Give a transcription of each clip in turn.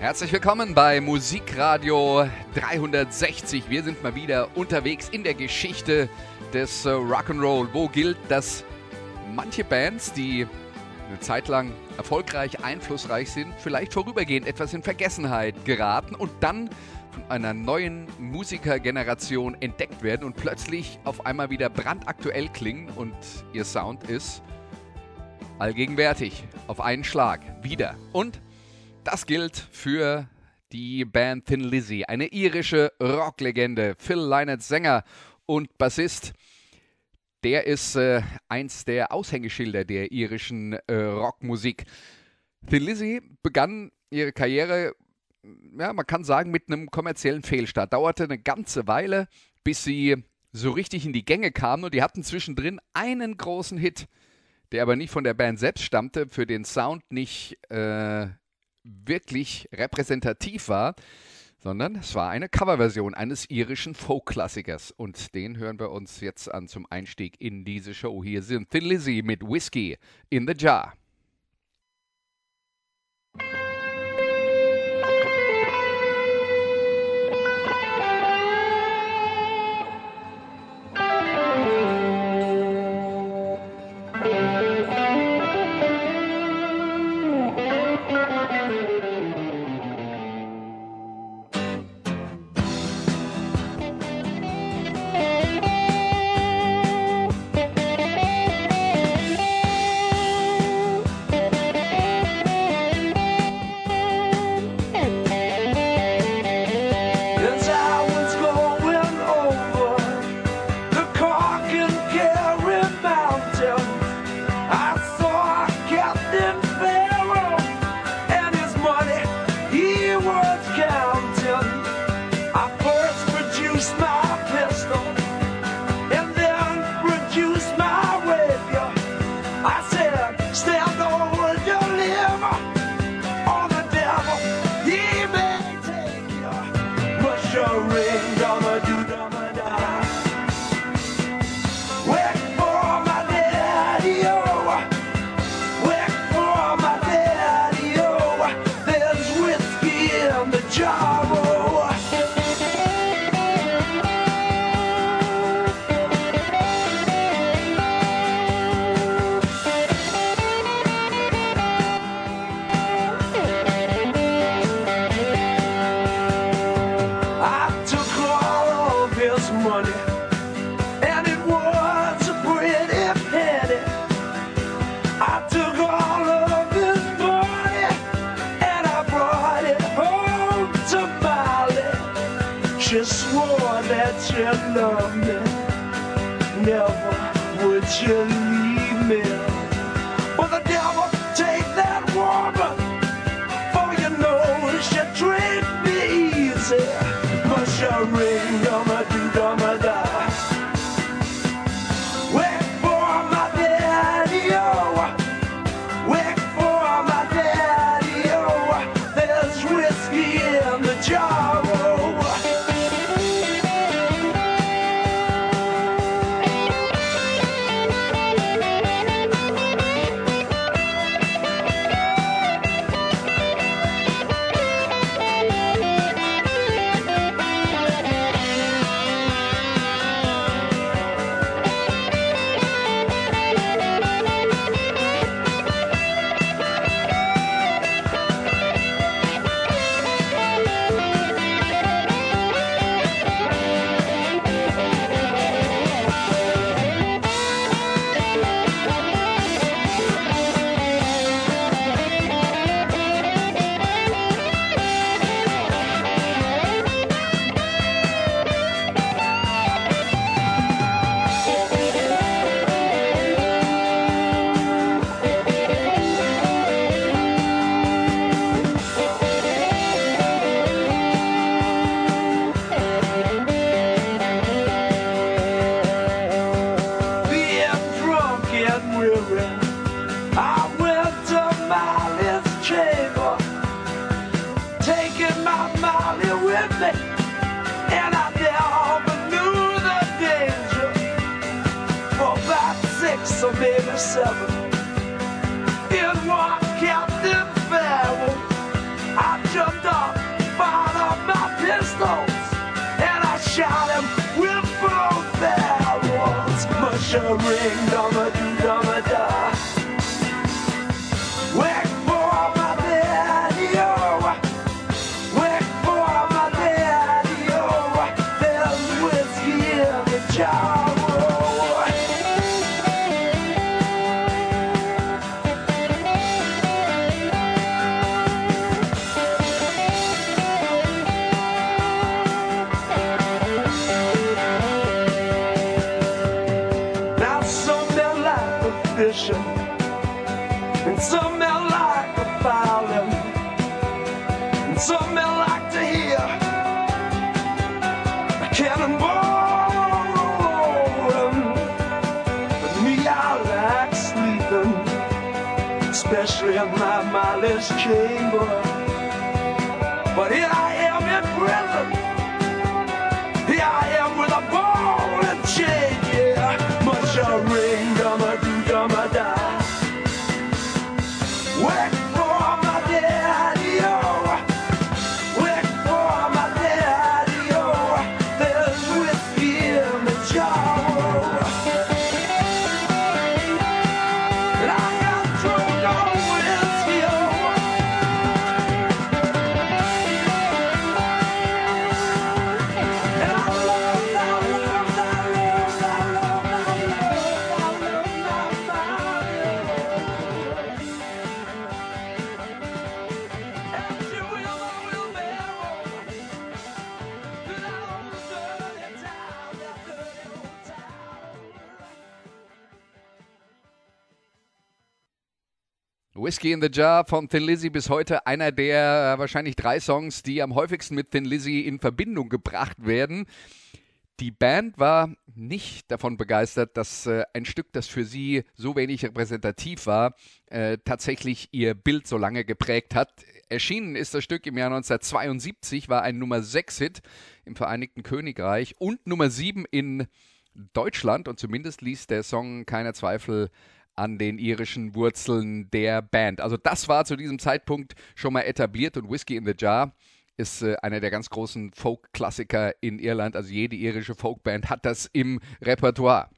Herzlich willkommen bei Musikradio 360. Wir sind mal wieder unterwegs in der Geschichte des äh, Rock'n'Roll, wo gilt, dass manche Bands, die eine Zeit lang erfolgreich, einflussreich sind, vielleicht vorübergehend etwas in Vergessenheit geraten und dann von einer neuen Musikergeneration entdeckt werden und plötzlich auf einmal wieder brandaktuell klingen und ihr Sound ist allgegenwärtig, auf einen Schlag, wieder. Und das gilt für die Band Thin Lizzy, eine irische Rocklegende. Phil Lynott, Sänger und Bassist. Der ist äh, eins der Aushängeschilder der irischen äh, Rockmusik. Thin Lizzy begann ihre Karriere, ja, man kann sagen, mit einem kommerziellen Fehlstart. Dauerte eine ganze Weile, bis sie so richtig in die Gänge kamen und die hatten zwischendrin einen großen Hit, der aber nicht von der Band selbst stammte, für den Sound nicht äh, wirklich repräsentativ war, sondern es war eine Coverversion eines irischen Folk-Klassikers. Und den hören wir uns jetzt an zum Einstieg in diese Show. Hier sind Thin Lizzy mit Whiskey in the Jar. Whiskey in the Jar von Thin Lizzy bis heute einer der äh, wahrscheinlich drei Songs, die am häufigsten mit Thin Lizzy in Verbindung gebracht werden. Die Band war nicht davon begeistert, dass äh, ein Stück, das für sie so wenig repräsentativ war, äh, tatsächlich ihr Bild so lange geprägt hat. Erschienen ist das Stück im Jahr 1972, war ein Nummer 6-Hit im Vereinigten Königreich und Nummer 7 in Deutschland und zumindest ließ der Song keiner Zweifel an den irischen Wurzeln der Band. Also das war zu diesem Zeitpunkt schon mal etabliert und Whiskey in the Jar ist äh, einer der ganz großen Folk-Klassiker in Irland. Also jede irische Folkband hat das im Repertoire.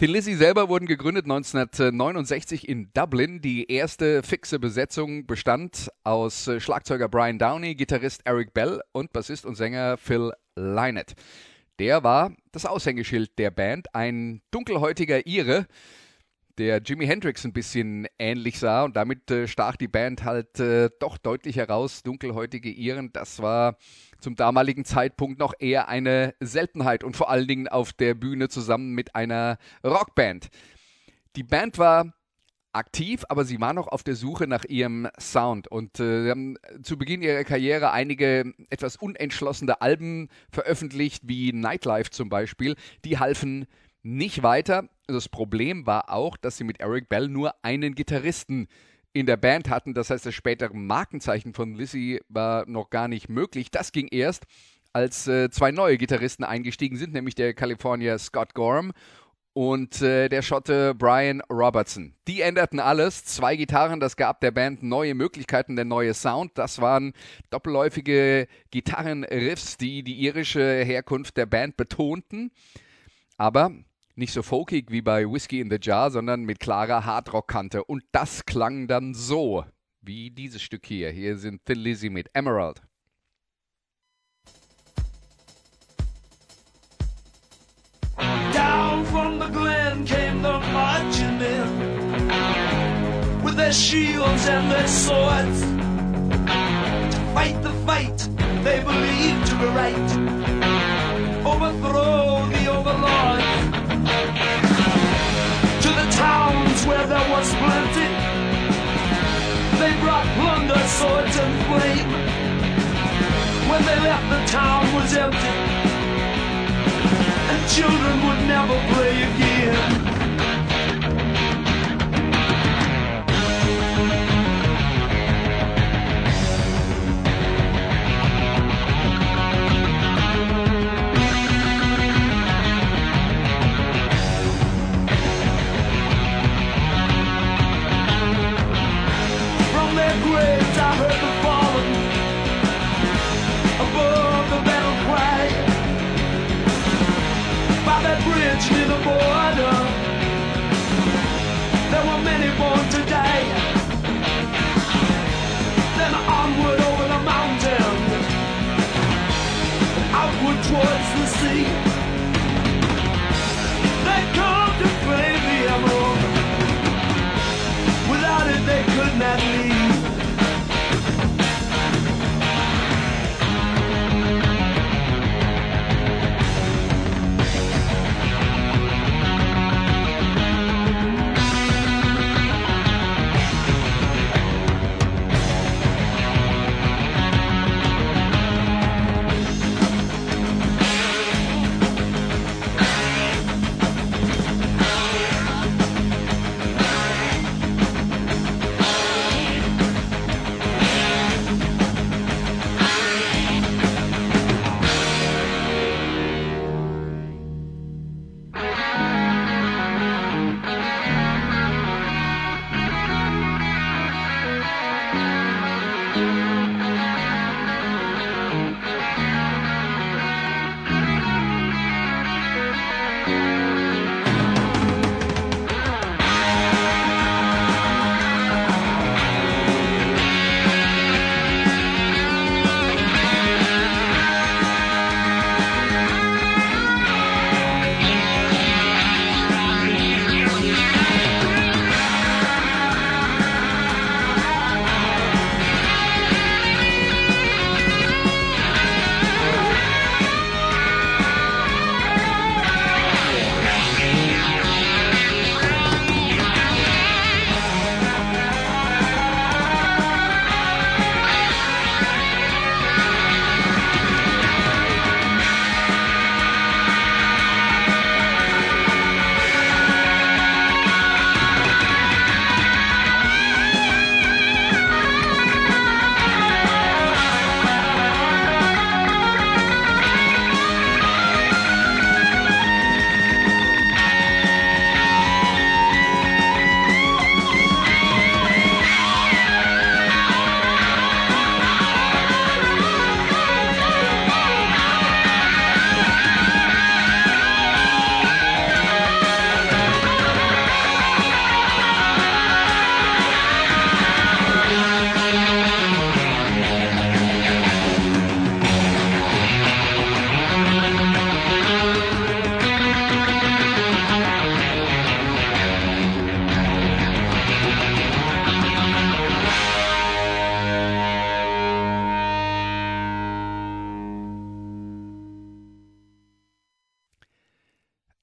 Thin Lizzy selber wurden gegründet 1969 in Dublin. Die erste fixe Besetzung bestand aus äh, Schlagzeuger Brian Downey, Gitarrist Eric Bell und Bassist und Sänger Phil Lynott. Der war das Aushängeschild der Band, ein dunkelhäutiger Ire, der Jimi Hendrix ein bisschen ähnlich sah und damit äh, stach die Band halt äh, doch deutlich heraus. Dunkelhäutige Iren, das war zum damaligen Zeitpunkt noch eher eine Seltenheit und vor allen Dingen auf der Bühne zusammen mit einer Rockband. Die Band war aktiv, aber sie war noch auf der Suche nach ihrem Sound und äh, sie haben zu Beginn ihrer Karriere einige etwas unentschlossene Alben veröffentlicht, wie Nightlife zum Beispiel. Die halfen nicht weiter. Das Problem war auch, dass sie mit Eric Bell nur einen Gitarristen in der Band hatten. Das heißt, das spätere Markenzeichen von Lizzy war noch gar nicht möglich. Das ging erst, als äh, zwei neue Gitarristen eingestiegen sind, nämlich der Kalifornier Scott Gorham und äh, der Schotte Brian Robertson. Die änderten alles. Zwei Gitarren, das gab der Band neue Möglichkeiten, der neue Sound. Das waren doppelläufige Gitarrenriffs, die die irische Herkunft der Band betonten. Aber nicht so folkig wie bei Whiskey in the Jar, sondern mit klarer Hardrock-Kante. Und das klang dann so, wie dieses Stück hier. Hier sind Thin Lizzy mit Emerald. The glen came the marching men with their shields and their swords to fight the fight they believed to be right, overthrow the overlords. To the towns where there was plenty, they brought plunder, swords, and flame. When they left, the town was empty children would never play again. bridge near the border. There were many born today. Then onward over the mountain, outward towards the sea. They come to play the emerald. Without it, they could not leave.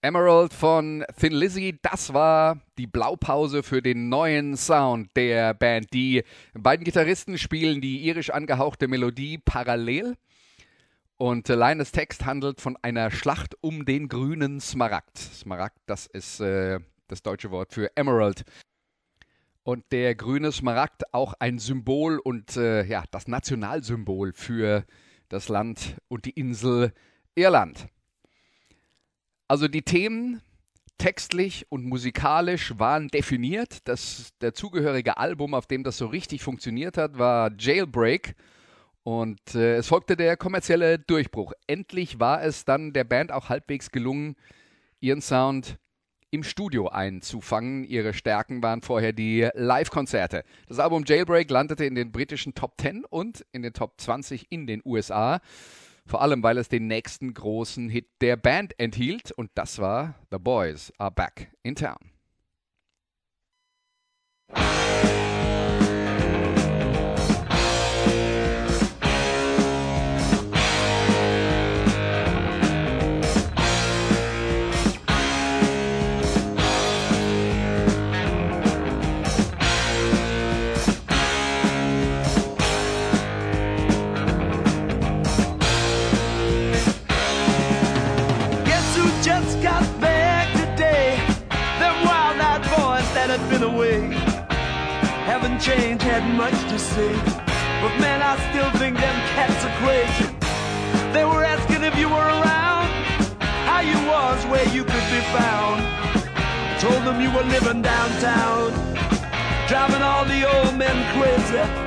Emerald von Thin Lizzy, das war die Blaupause für den neuen Sound der Band. Die beiden Gitarristen spielen die irisch angehauchte Melodie parallel und das Text handelt von einer Schlacht um den grünen Smaragd. Smaragd, das ist äh, das deutsche Wort für Emerald. Und der grüne Smaragd auch ein Symbol und äh, ja, das Nationalsymbol für das Land und die Insel Irland. Also die Themen textlich und musikalisch waren definiert. Das dazugehörige Album, auf dem das so richtig funktioniert hat, war Jailbreak. Und äh, es folgte der kommerzielle Durchbruch. Endlich war es dann der Band auch halbwegs gelungen, ihren Sound im Studio einzufangen. Ihre Stärken waren vorher die Live-Konzerte. Das Album Jailbreak landete in den britischen Top 10 und in den Top 20 in den USA. Vor allem, weil es den nächsten großen Hit der Band enthielt und das war The Boys Are Back in Town. Haven't had much to say. But man, I still think them cats are crazy. They were asking if you were around, how you was, where you could be found. I told them you were living downtown, driving all the old men crazy.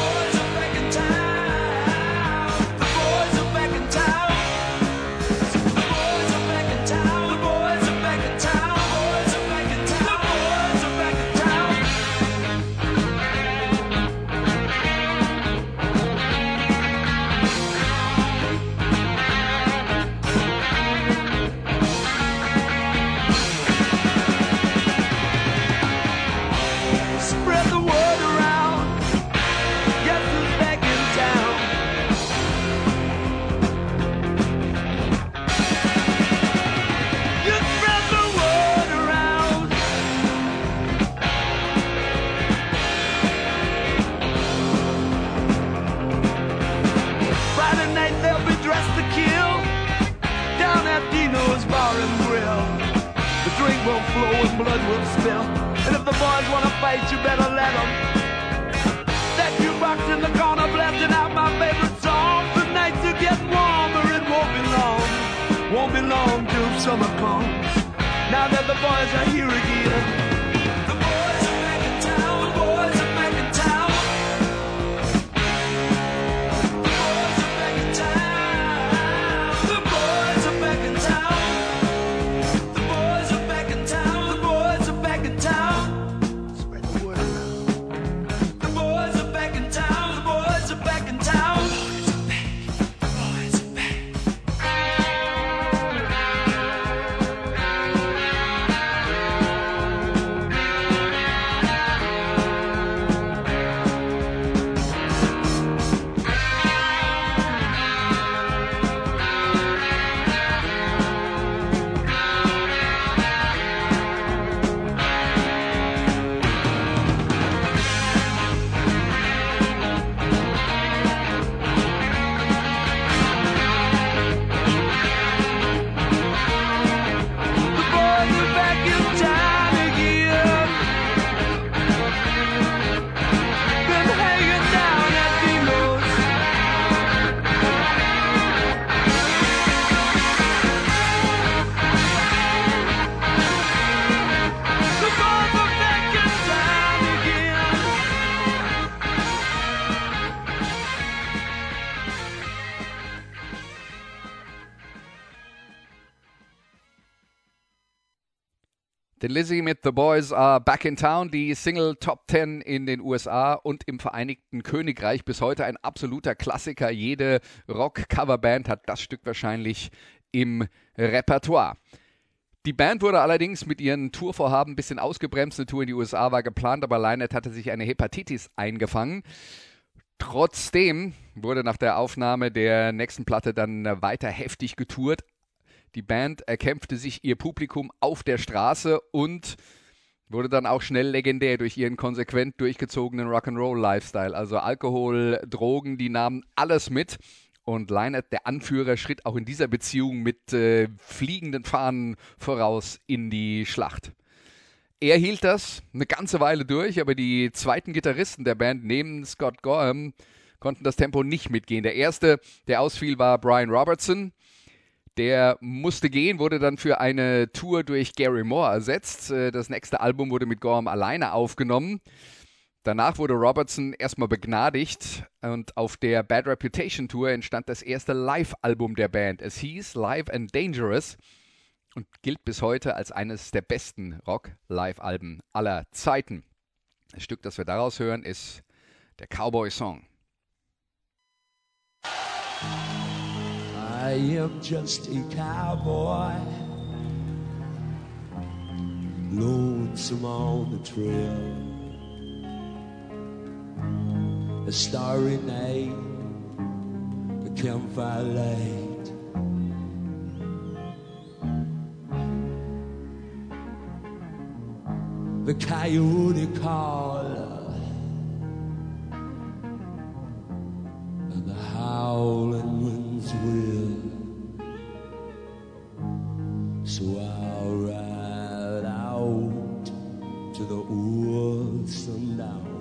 Lizzie mit The Boys Are Back in Town, die Single Top 10 in den USA und im Vereinigten Königreich. Bis heute ein absoluter Klassiker. Jede Rock-Coverband hat das Stück wahrscheinlich im Repertoire. Die Band wurde allerdings mit ihren Tourvorhaben ein bisschen ausgebremst. Eine Tour in die USA war geplant, aber Lynette hatte sich eine Hepatitis eingefangen. Trotzdem wurde nach der Aufnahme der nächsten Platte dann weiter heftig getourt. Die Band erkämpfte sich ihr Publikum auf der Straße und wurde dann auch schnell legendär durch ihren konsequent durchgezogenen Rock'n'Roll-Lifestyle. Also Alkohol, Drogen, die nahmen alles mit. Und Lynette, der Anführer, schritt auch in dieser Beziehung mit äh, fliegenden Fahnen voraus in die Schlacht. Er hielt das eine ganze Weile durch, aber die zweiten Gitarristen der Band neben Scott Gorham konnten das Tempo nicht mitgehen. Der erste, der ausfiel, war Brian Robertson. Der musste gehen, wurde dann für eine Tour durch Gary Moore ersetzt. Äh, Das nächste Album wurde mit Gorham alleine aufgenommen. Danach wurde Robertson erstmal begnadigt und auf der Bad Reputation Tour entstand das erste Live-Album der Band. Es hieß Live and Dangerous und gilt bis heute als eines der besten Rock-Live-Alben aller Zeiten. Das Stück, das wir daraus hören, ist der Cowboy I am just a cowboy, lonesome on the trail. A starry night, a campfire light. The coyote call Texas. God's will. So I'll ride out to the woods and down.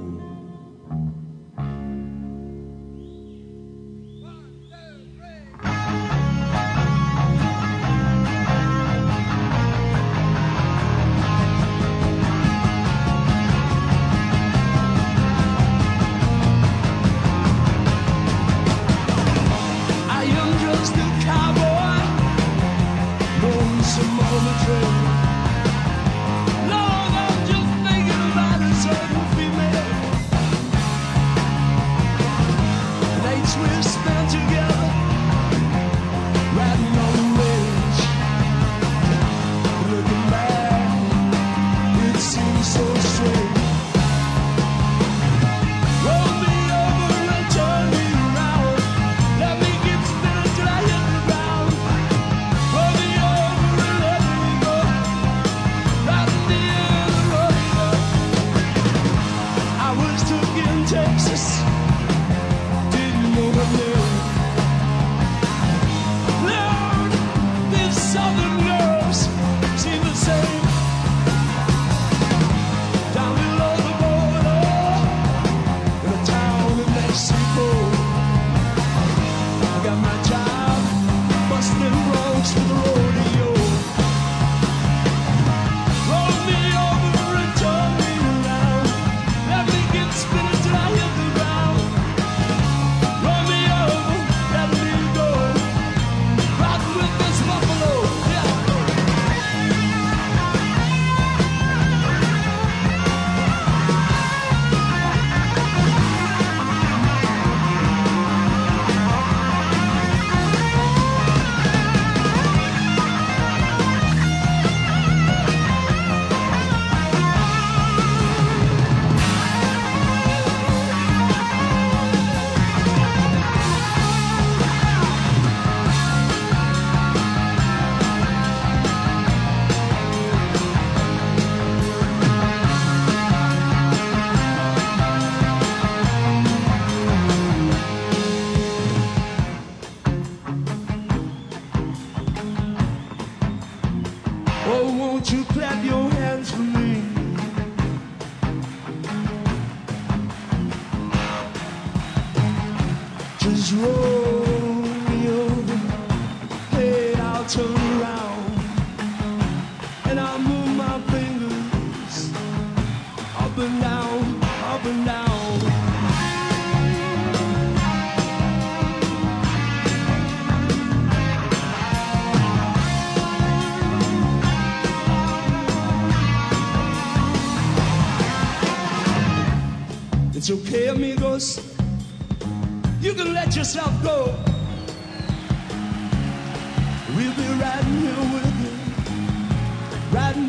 It's okay, amigos. You can let yourself go. We'll be riding here with you, riding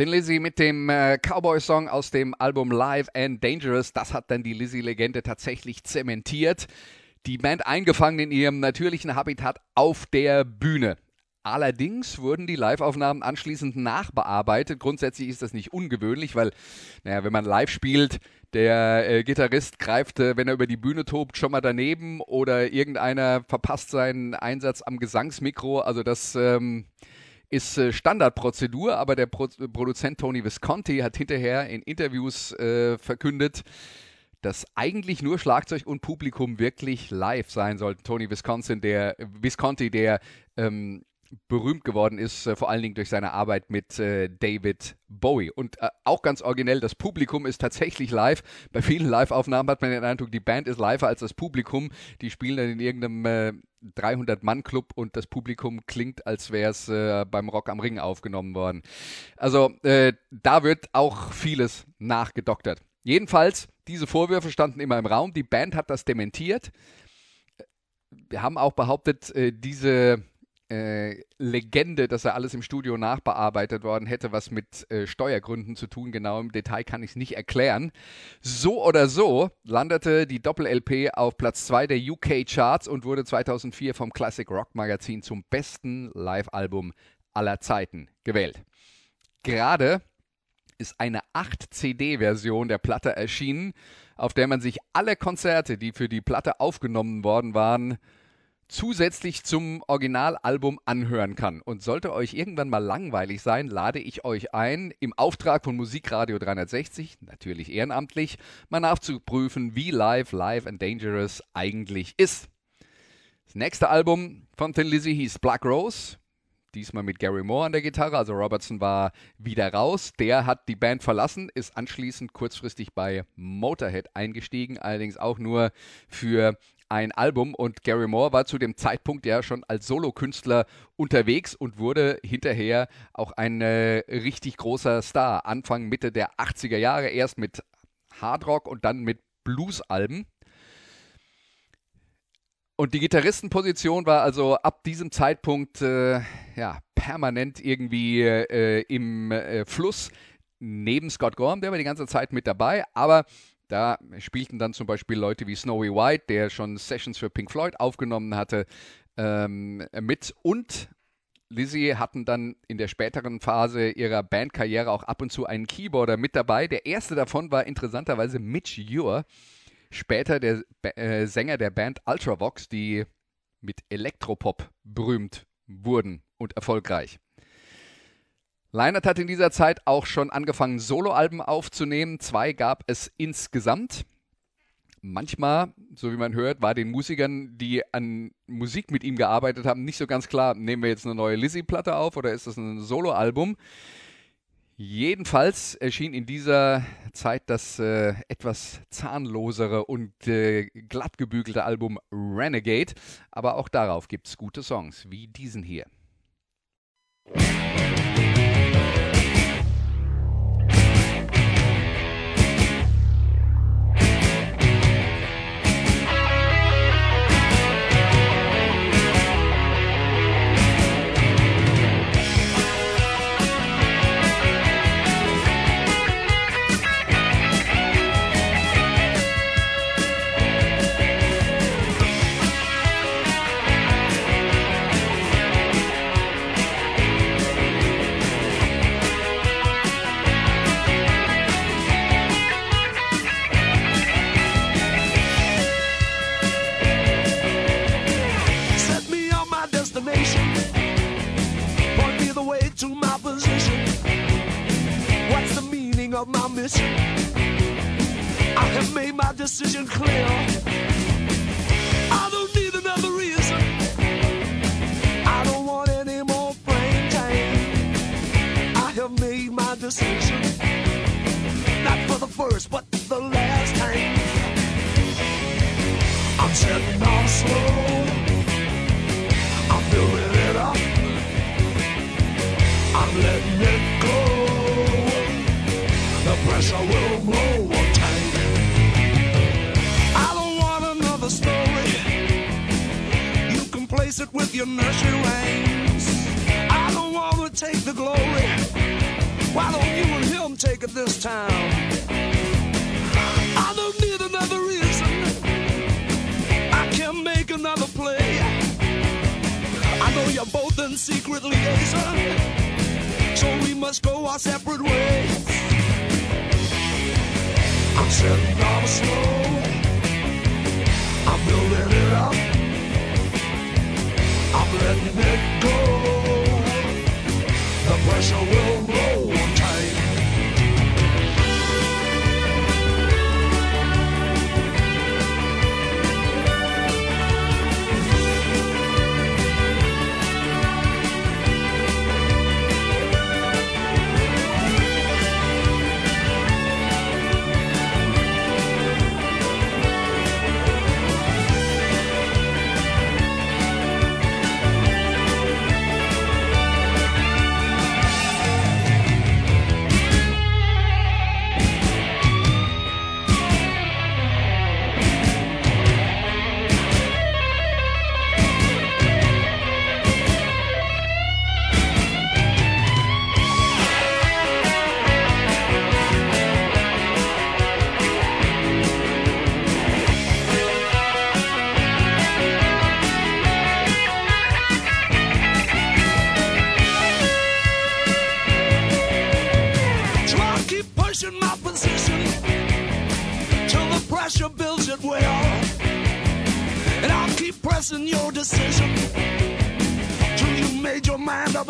Den Lizzy mit dem äh, Cowboy-Song aus dem Album Live and Dangerous, das hat dann die Lizzy-Legende tatsächlich zementiert. Die Band eingefangen in ihrem natürlichen Habitat auf der Bühne. Allerdings wurden die Live-Aufnahmen anschließend nachbearbeitet. Grundsätzlich ist das nicht ungewöhnlich, weil, naja, wenn man live spielt, der äh, Gitarrist greift, äh, wenn er über die Bühne tobt, schon mal daneben oder irgendeiner verpasst seinen Einsatz am Gesangsmikro. Also das ähm, ist äh, Standardprozedur, aber der Pro Produzent Tony Visconti hat hinterher in Interviews äh, verkündet, dass eigentlich nur Schlagzeug und Publikum wirklich live sein sollten. Tony Visconti, der, Visconti, der ähm, berühmt geworden ist, äh, vor allen Dingen durch seine Arbeit mit äh, David Bowie. Und äh, auch ganz originell, das Publikum ist tatsächlich live. Bei vielen Live-Aufnahmen hat man den Eindruck, die Band ist live als das Publikum. Die spielen dann in irgendeinem äh, 300-Mann-Club und das Publikum klingt, als wäre es äh, beim Rock am Ring aufgenommen worden. Also äh, da wird auch vieles nachgedoktert. Jedenfalls, diese Vorwürfe standen immer im Raum. Die Band hat das dementiert. Wir haben auch behauptet, äh, diese äh, Legende, dass er alles im Studio nachbearbeitet worden hätte, was mit äh, Steuergründen zu tun. Genau im Detail kann ich es nicht erklären. So oder so landete die Doppel-LP auf Platz 2 der UK-Charts und wurde 2004 vom Classic Rock Magazin zum besten Live-Album aller Zeiten gewählt. Gerade ist eine 8-CD-Version der Platte erschienen, auf der man sich alle Konzerte, die für die Platte aufgenommen worden waren, zusätzlich zum Originalalbum anhören kann. Und sollte euch irgendwann mal langweilig sein, lade ich euch ein, im Auftrag von Musikradio 360, natürlich ehrenamtlich, mal nachzuprüfen, wie live Live and Dangerous eigentlich ist. Das nächste Album von Thin Lizzy hieß Black Rose. Diesmal mit Gary Moore an der Gitarre, also Robertson war wieder raus. Der hat die Band verlassen, ist anschließend kurzfristig bei Motorhead eingestiegen, allerdings auch nur für ein Album und Gary Moore war zu dem Zeitpunkt ja schon als Solokünstler unterwegs und wurde hinterher auch ein äh, richtig großer Star. Anfang, Mitte der 80er Jahre erst mit Hardrock und dann mit Blues-Alben. Und die Gitarristenposition war also ab diesem Zeitpunkt äh, ja, permanent irgendwie äh, im äh, Fluss neben Scott Gorham, der war die ganze Zeit mit dabei, aber da spielten dann zum Beispiel Leute wie Snowy White, der schon Sessions für Pink Floyd aufgenommen hatte, ähm, mit. Und Lizzie hatten dann in der späteren Phase ihrer Bandkarriere auch ab und zu einen Keyboarder mit dabei. Der erste davon war interessanterweise Mitch Ure, später der äh, Sänger der Band Ultravox, die mit Elektropop berühmt wurden und erfolgreich. Leinert hat in dieser Zeit auch schon angefangen, Soloalben aufzunehmen. Zwei gab es insgesamt. Manchmal, so wie man hört, war den Musikern, die an Musik mit ihm gearbeitet haben, nicht so ganz klar, nehmen wir jetzt eine neue Lizzie-Platte auf oder ist das ein Soloalbum? Jedenfalls erschien in dieser Zeit das äh, etwas zahnlosere und äh, glatt gebügelte Album Renegade, aber auch darauf gibt es gute Songs, wie diesen hier. Of my mission. I have made my decision clear. I don't need another reason. I don't want any more plain time. I have made my decision. Not for the first, but the last time. I'm setting off slow. I'm building it up. I'm letting it go pressure will blow one time. I don't want another story. You can place it with your nursery rhymes. I don't want to take the glory. Why don't you and him take it this time? I don't need another reason. I can make another play. I know you're both in secret liaison. So we must go our separate ways. I'm. I'm building it up. I'm letting it go. The pressure will blow tight.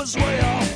As way off.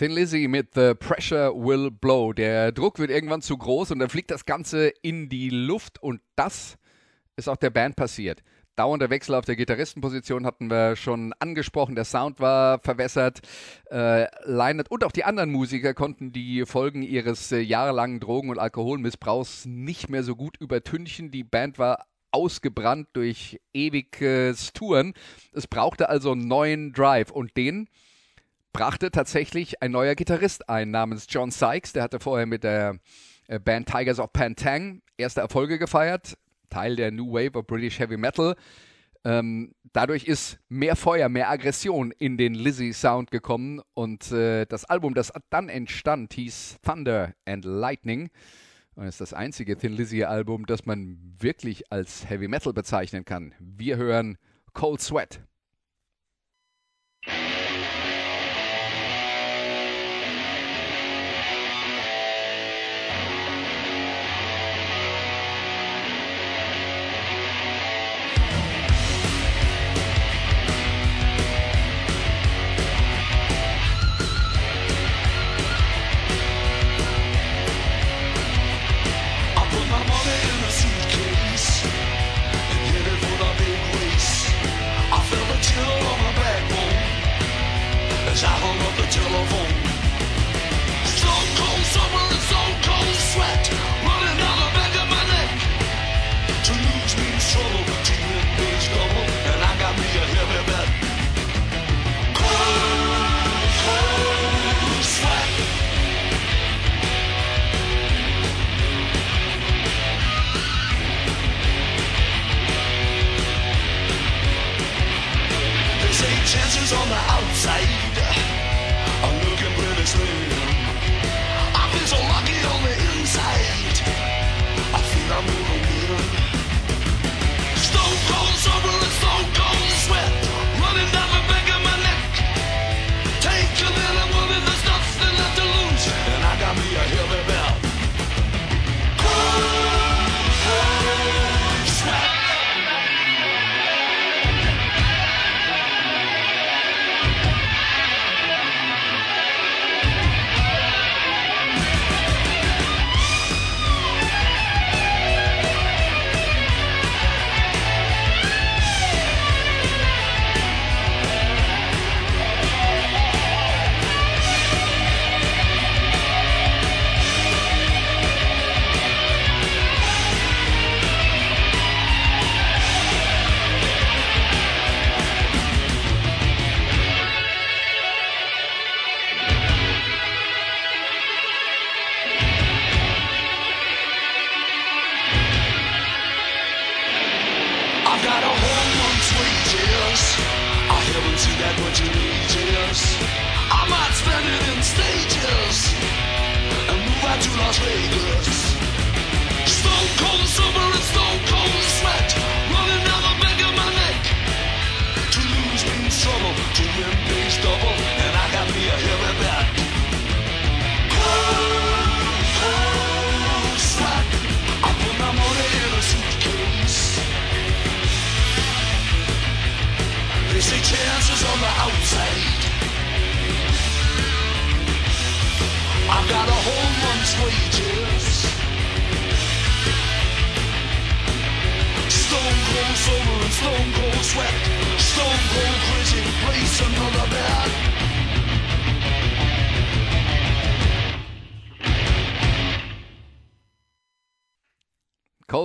Thin Lizzy mit The Pressure Will Blow. Der Druck wird irgendwann zu groß und dann fliegt das Ganze in die Luft und das ist auch der Band passiert. Dauernder Wechsel auf der Gitarristenposition hatten wir schon angesprochen. Der Sound war verwässert. Äh, Leinert und auch die anderen Musiker konnten die Folgen ihres äh, jahrelangen Drogen- und Alkoholmissbrauchs nicht mehr so gut übertünchen. Die Band war ausgebrannt durch ewiges Touren. Es brauchte also einen neuen Drive und den brachte tatsächlich ein neuer Gitarrist ein namens John Sykes. Der hatte vorher mit der äh, Band Tigers of Pantang erste Erfolge gefeiert, Teil der New Wave of British Heavy Metal. Ähm, dadurch ist mehr Feuer, mehr Aggression in den Lizzy Sound gekommen und äh, das Album, das dann entstand, hieß Thunder and Lightning und ist das einzige Thin Lizzy Album, das man wirklich als Heavy Metal bezeichnen kann. Wir hören Cold Sweat. I up the telephone. Stone cold cold sweat running back of my neck. To lose means trouble, to win means and I got me a heavy bet. Cold, cold sweat. They say chances on the outside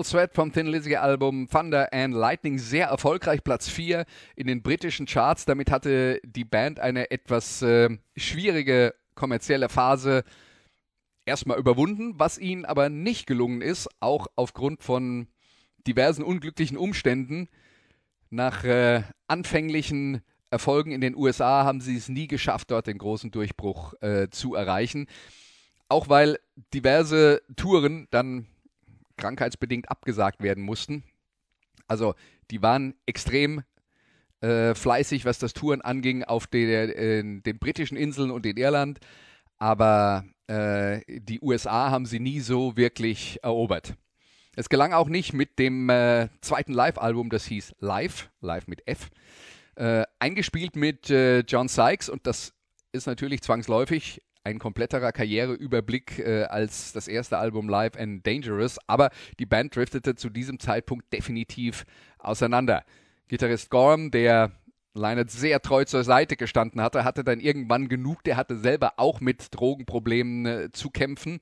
Sweat vom Thin Lizzy Album Thunder and Lightning sehr erfolgreich, Platz 4 in den britischen Charts. Damit hatte die Band eine etwas äh, schwierige kommerzielle Phase erstmal überwunden, was ihnen aber nicht gelungen ist, auch aufgrund von diversen unglücklichen Umständen, nach äh, anfänglichen Erfolgen in den USA haben sie es nie geschafft, dort den großen Durchbruch äh, zu erreichen. Auch weil diverse Touren dann krankheitsbedingt abgesagt werden mussten. Also die waren extrem äh, fleißig, was das Touren anging auf der, äh, den britischen Inseln und in Irland. Aber äh, die USA haben sie nie so wirklich erobert. Es gelang auch nicht mit dem äh, zweiten Live-Album, das hieß Live, Live mit F, äh, eingespielt mit äh, John Sykes und das ist natürlich zwangsläufig ein kompletterer Karriereüberblick äh, als das erste Album Live and Dangerous, aber die Band driftete zu diesem Zeitpunkt definitiv auseinander. Gitarrist Gorm, der Lynott sehr treu zur Seite gestanden hatte, hatte dann irgendwann genug, der hatte selber auch mit Drogenproblemen äh, zu kämpfen.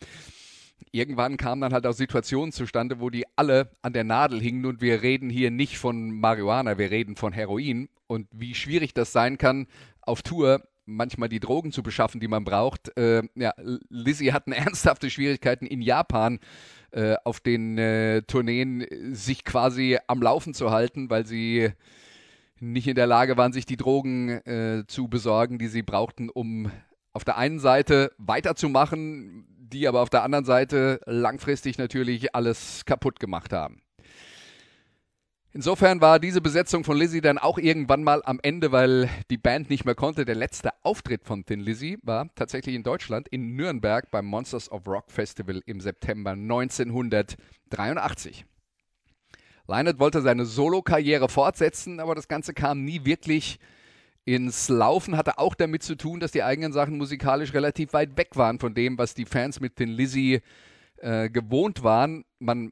Irgendwann kamen dann halt auch Situationen zustande, wo die alle an der Nadel hingen und wir reden hier nicht von Marihuana, wir reden von Heroin und wie schwierig das sein kann, auf Tour manchmal die Drogen zu beschaffen, die man braucht. Äh, ja, Lizzie hatten ernsthafte Schwierigkeiten in Japan äh, auf den äh, Tourneen sich quasi am Laufen zu halten, weil sie nicht in der Lage waren, sich die Drogen äh, zu besorgen, die sie brauchten, um auf der einen Seite weiterzumachen, die aber auf der anderen Seite langfristig natürlich alles kaputt gemacht haben. Insofern war diese Besetzung von Lizzie dann auch irgendwann mal am Ende, weil die Band nicht mehr konnte. Der letzte Auftritt von Thin Lizzy war tatsächlich in Deutschland, in Nürnberg beim Monsters of Rock Festival im September 1983. Lynott wollte seine Solo-Karriere fortsetzen, aber das Ganze kam nie wirklich ins Laufen. Hatte auch damit zu tun, dass die eigenen Sachen musikalisch relativ weit weg waren von dem, was die Fans mit Thin Lizzy äh, gewohnt waren. Man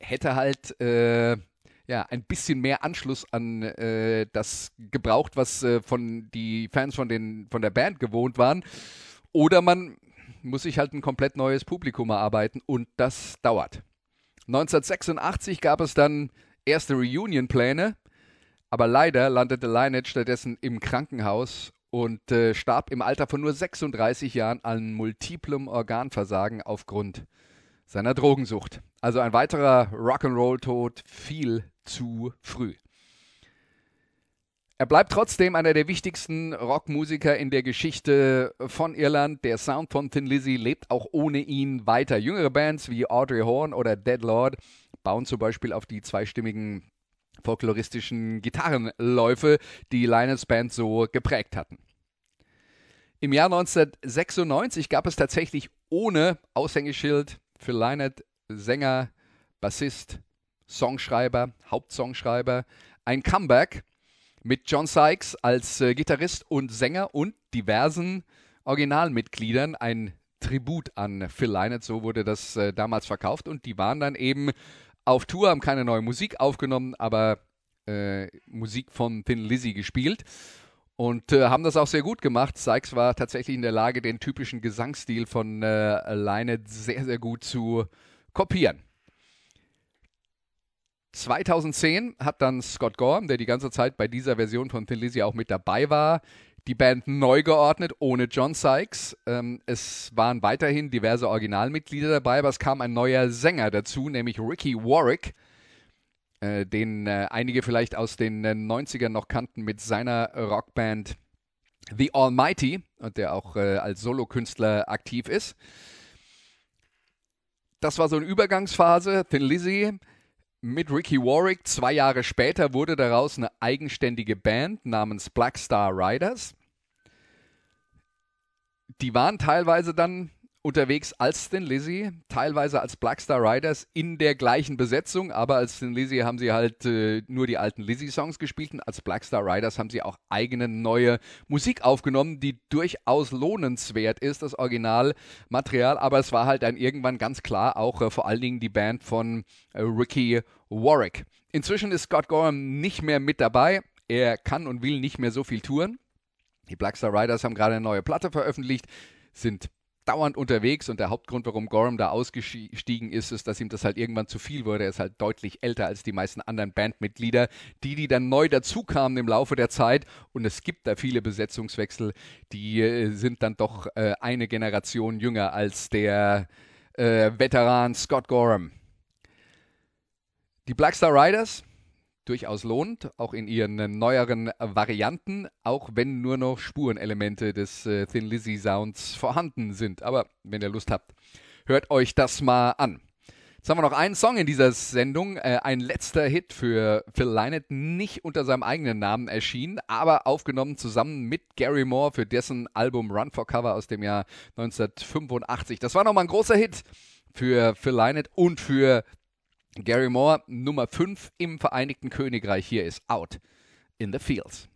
hätte halt äh, ja, ein bisschen mehr Anschluss an äh, das gebraucht, was äh, von die Fans von, den, von der Band gewohnt waren. Oder man muss sich halt ein komplett neues Publikum erarbeiten und das dauert. 1986 gab es dann erste Reunion-Pläne, aber leider landete Lynette stattdessen im Krankenhaus und äh, starb im Alter von nur 36 Jahren an multiplem Organversagen aufgrund seiner Drogensucht. Also ein weiterer Rock'n'Roll-Tod viel zu früh. Er bleibt trotzdem einer der wichtigsten Rockmusiker in der Geschichte von Irland. Der Sound von Thin Lizzy lebt auch ohne ihn weiter. Jüngere Bands wie Audrey Horn oder Dead Lord bauen zum Beispiel auf die zweistimmigen folkloristischen Gitarrenläufe, die Linus Band so geprägt hatten. Im Jahr 1996 gab es tatsächlich ohne Aushängeschild für Lynott Sänger, Bassist, Songschreiber, Hauptsongschreiber, ein Comeback mit John Sykes als äh, Gitarrist und Sänger und diversen Originalmitgliedern, ein Tribut an Phil Lynott, so wurde das äh, damals verkauft. Und die waren dann eben auf Tour, haben keine neue Musik aufgenommen, aber äh, Musik von Thin Lizzy gespielt und äh, haben das auch sehr gut gemacht. Sykes war tatsächlich in der Lage, den typischen Gesangsstil von äh, Lynott sehr, sehr gut zu kopieren. 2010 hat dann Scott Gorham, der die ganze Zeit bei dieser Version von Thin Lizzy auch mit dabei war, die Band neu geordnet, ohne John Sykes. Ähm, es waren weiterhin diverse Originalmitglieder dabei, aber es kam ein neuer Sänger dazu, nämlich Ricky Warwick, äh, den äh, einige vielleicht aus den äh, 90ern noch kannten mit seiner Rockband The Almighty und der auch äh, als Solokünstler aktiv ist. Das war so eine Übergangsphase. Thin Lizzy mit Ricky Warwick. Zwei Jahre später wurde daraus eine eigenständige Band namens Black Star Riders. Die waren teilweise dann unterwegs als Thin Lizzy, teilweise als Blackstar Riders in der gleichen Besetzung, aber als Thin Lizzy haben sie halt äh, nur die alten Lizzy-Songs gespielt und als Blackstar Riders haben sie auch eigene neue Musik aufgenommen, die durchaus lohnenswert ist, das Originalmaterial, aber es war halt dann irgendwann ganz klar auch äh, vor allen Dingen die Band von äh, Ricky Warwick. Inzwischen ist Scott Gorham nicht mehr mit dabei, er kann und will nicht mehr so viel touren. Die Blackstar Riders haben gerade eine neue Platte veröffentlicht, sind dauernd unterwegs und der Hauptgrund, warum Gorham da ausgestiegen ist, ist, dass ihm das halt irgendwann zu viel wurde. Er ist halt deutlich älter als die meisten anderen Bandmitglieder, die, die dann neu dazukamen im Laufe der Zeit. Und es gibt da viele Besetzungswechsel, die äh, sind dann doch äh, eine Generation jünger als der äh, Veteran Scott Gorham. Die Blackstar Riders durchaus lohnt, auch in ihren neueren Varianten, auch wenn nur noch Spurenelemente des äh, Thin Lizzy Sounds vorhanden sind. Aber wenn ihr Lust habt, hört euch das mal an. Jetzt haben wir noch einen Song in dieser Sendung, äh, ein letzter Hit für Phil Lynott, nicht unter seinem eigenen Namen erschienen, aber aufgenommen zusammen mit Gary Moore für dessen Album Run for Cover aus dem Jahr 1985. Das war nochmal ein großer Hit für Phil Lynott und für Gary Moore, Nummer 5 im Vereinigten Königreich, hier ist Out in the Fields.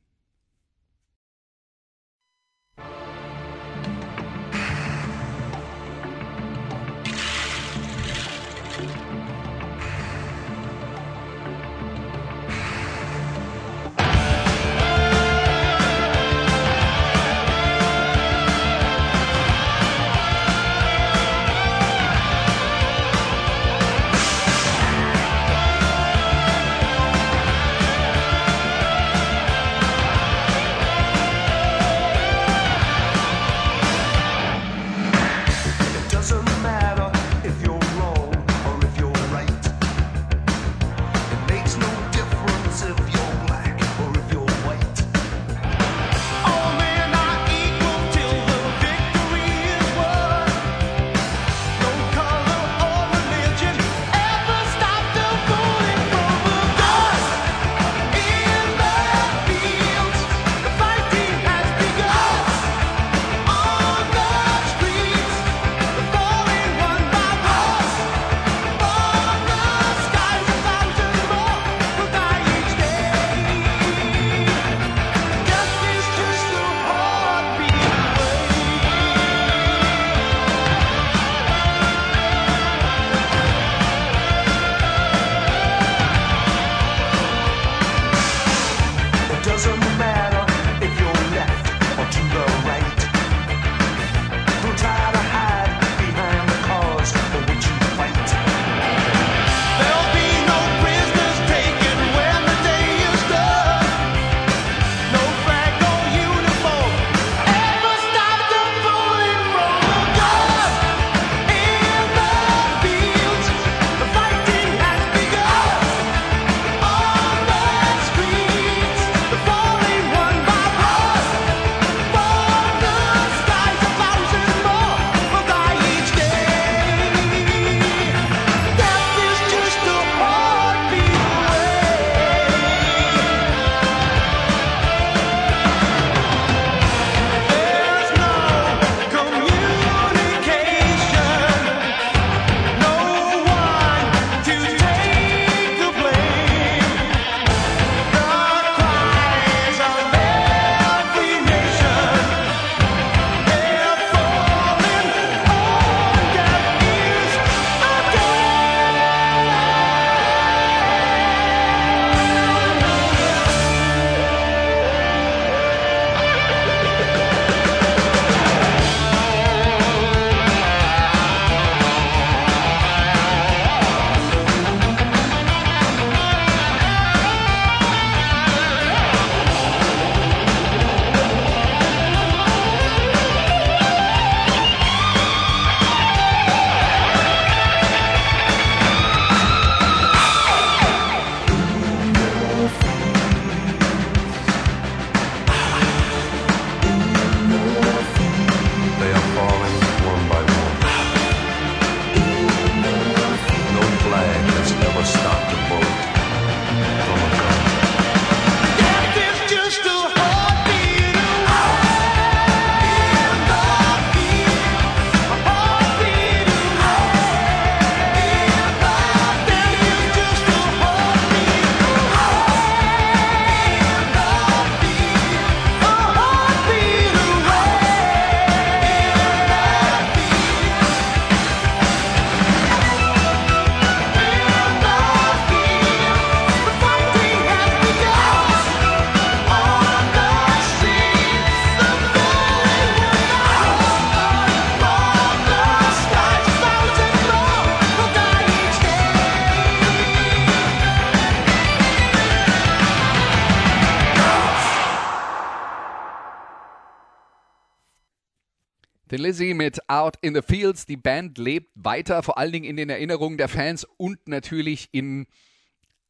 The Lizzy mit Out in the Fields. Die Band lebt weiter, vor allen Dingen in den Erinnerungen der Fans und natürlich in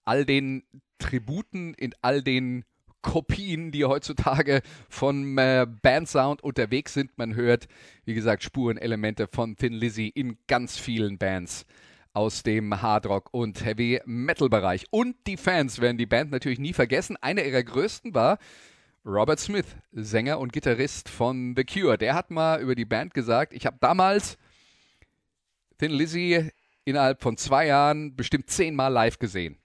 all den Tributen, in all den Kopien, die heutzutage von äh, Bandsound unterwegs sind. Man hört, wie gesagt, Spurenelemente von Thin Lizzy in ganz vielen Bands aus dem Hardrock und Heavy Metal Bereich. Und die Fans werden die Band natürlich nie vergessen. Eine ihrer größten war Robert Smith, Sänger und Gitarrist von The Cure. Der hat mal über die Band gesagt, ich habe damals Thin Lizzy innerhalb von zwei Jahren bestimmt zehnmal live gesehen.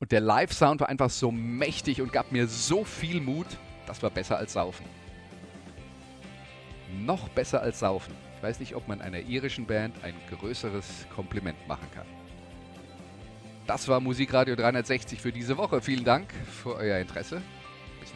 Und der Live-Sound war einfach so mächtig und gab mir so viel Mut, das war besser als Saufen. Noch besser als Saufen. Ich weiß nicht, ob man einer irischen Band ein größeres Kompliment machen kann. Das war Musikradio 360 für diese Woche. Vielen Dank für euer Interesse.